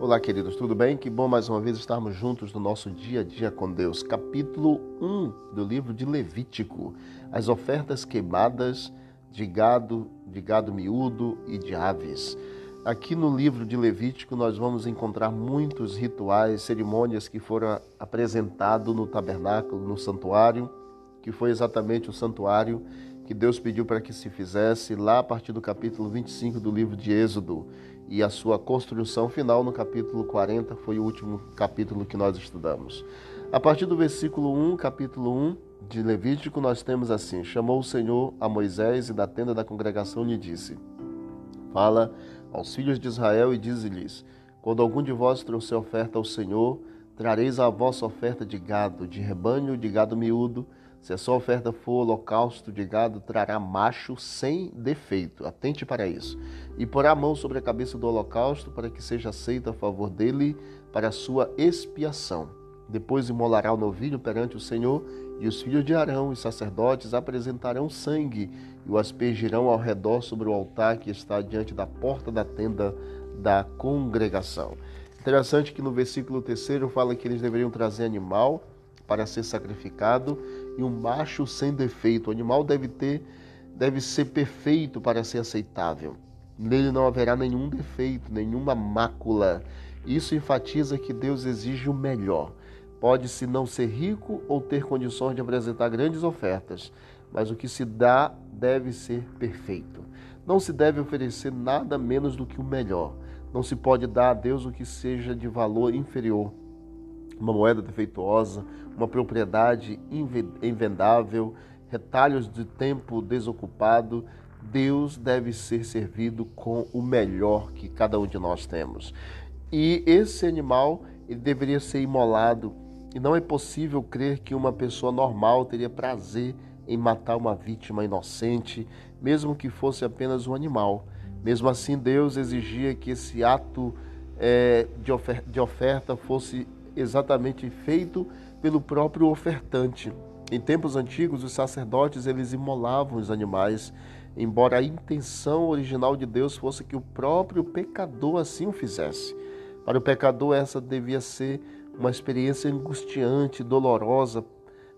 Olá, queridos, tudo bem? Que bom mais uma vez estarmos juntos no nosso dia a dia com Deus. Capítulo 1 do livro de Levítico: As ofertas queimadas de gado, de gado miúdo e de aves. Aqui no livro de Levítico nós vamos encontrar muitos rituais, cerimônias que foram apresentados no tabernáculo, no santuário, que foi exatamente o santuário que Deus pediu para que se fizesse lá a partir do capítulo 25 do livro de Êxodo e a sua construção final no capítulo 40 foi o último capítulo que nós estudamos. A partir do versículo 1, capítulo 1 de Levítico, nós temos assim: Chamou o Senhor a Moisés e da tenda da congregação lhe disse: Fala aos filhos de Israel e dize-lhes: Quando algum de vós trouxer oferta ao Senhor, trareis a vossa oferta de gado, de rebanho, de gado miúdo, se a sua oferta for holocausto de gado, trará macho sem defeito. Atente para isso. E porá a mão sobre a cabeça do holocausto para que seja aceito a favor dele para a sua expiação. Depois imolará o novilho perante o Senhor, e os filhos de Arão, os sacerdotes, apresentarão sangue e o aspergirão ao redor sobre o altar que está diante da porta da tenda da congregação. Interessante que no versículo 3 fala que eles deveriam trazer animal para ser sacrificado e um macho sem defeito. O animal deve ter, deve ser perfeito para ser aceitável. Nele não haverá nenhum defeito, nenhuma mácula. Isso enfatiza que Deus exige o melhor. Pode-se não ser rico ou ter condições de apresentar grandes ofertas, mas o que se dá deve ser perfeito. Não se deve oferecer nada menos do que o melhor. Não se pode dar a Deus o que seja de valor inferior uma moeda defeituosa, uma propriedade invendável, retalhos de tempo desocupado, Deus deve ser servido com o melhor que cada um de nós temos. E esse animal ele deveria ser imolado, e não é possível crer que uma pessoa normal teria prazer em matar uma vítima inocente, mesmo que fosse apenas um animal. Mesmo assim, Deus exigia que esse ato é, de oferta fosse exatamente feito pelo próprio ofertante. Em tempos antigos, os sacerdotes eles imolavam os animais, embora a intenção original de Deus fosse que o próprio pecador assim o fizesse. Para o pecador, essa devia ser uma experiência angustiante, dolorosa,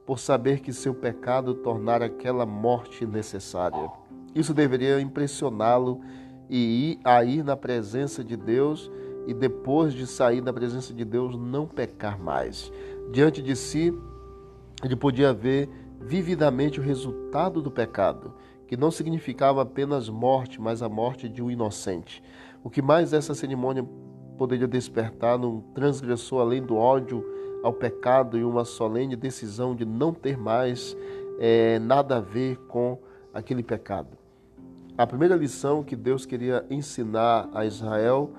por saber que seu pecado tornara aquela morte necessária. Isso deveria impressioná-lo e ir a ir na presença de Deus e depois de sair da presença de Deus não pecar mais. Diante de si, ele podia ver vividamente o resultado do pecado, que não significava apenas morte, mas a morte de um inocente. O que mais essa cerimônia poderia despertar num transgressor além do ódio ao pecado e uma solene decisão de não ter mais é, nada a ver com aquele pecado. A primeira lição que Deus queria ensinar a Israel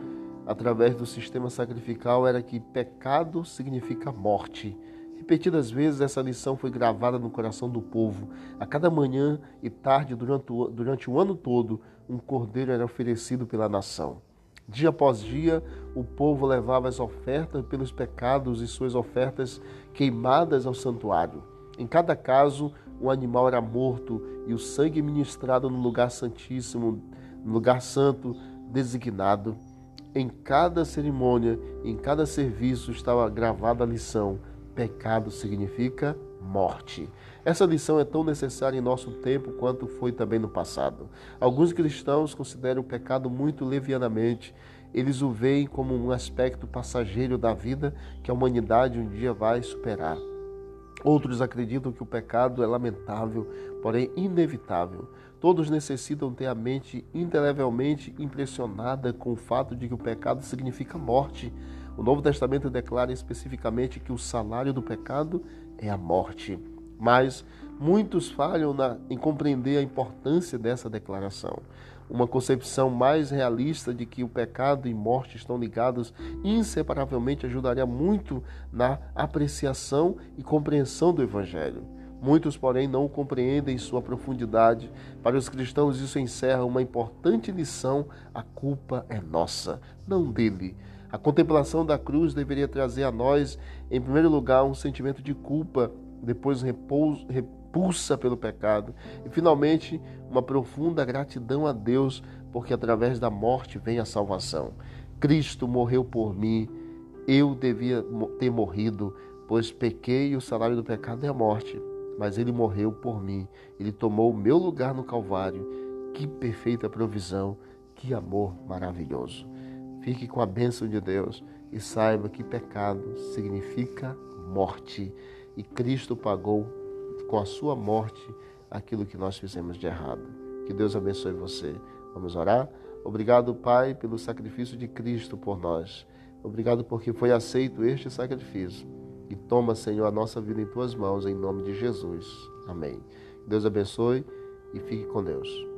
através do sistema sacrificial era que pecado significa morte. Repetidas vezes essa lição foi gravada no coração do povo. A cada manhã e tarde, durante o, durante o ano todo, um cordeiro era oferecido pela nação. Dia após dia, o povo levava as ofertas pelos pecados e suas ofertas queimadas ao santuário. Em cada caso, o animal era morto e o sangue ministrado no lugar santíssimo, no lugar santo designado. Em cada cerimônia, em cada serviço estava gravada a lição: pecado significa morte. Essa lição é tão necessária em nosso tempo quanto foi também no passado. Alguns cristãos consideram o pecado muito levianamente. Eles o veem como um aspecto passageiro da vida que a humanidade um dia vai superar. Outros acreditam que o pecado é lamentável, porém inevitável. Todos necessitam ter a mente indelevelmente impressionada com o fato de que o pecado significa morte. O Novo Testamento declara especificamente que o salário do pecado é a morte. Mas muitos falham na, em compreender a importância dessa declaração. Uma concepção mais realista de que o pecado e morte estão ligados inseparavelmente ajudaria muito na apreciação e compreensão do Evangelho. Muitos, porém, não compreendem sua profundidade. Para os cristãos, isso encerra uma importante lição: a culpa é nossa, não dele. A contemplação da cruz deveria trazer a nós, em primeiro lugar, um sentimento de culpa, depois repouso, repulsa pelo pecado e, finalmente, uma profunda gratidão a Deus, porque através da morte vem a salvação. Cristo morreu por mim, eu devia ter morrido, pois pequei e o salário do pecado é a morte. Mas ele morreu por mim, ele tomou o meu lugar no Calvário. Que perfeita provisão, que amor maravilhoso. Fique com a bênção de Deus e saiba que pecado significa morte e Cristo pagou com a sua morte aquilo que nós fizemos de errado. Que Deus abençoe você. Vamos orar? Obrigado, Pai, pelo sacrifício de Cristo por nós. Obrigado porque foi aceito este sacrifício. E toma, Senhor, a nossa vida em tuas mãos, em nome de Jesus. Amém. Deus abençoe e fique com Deus.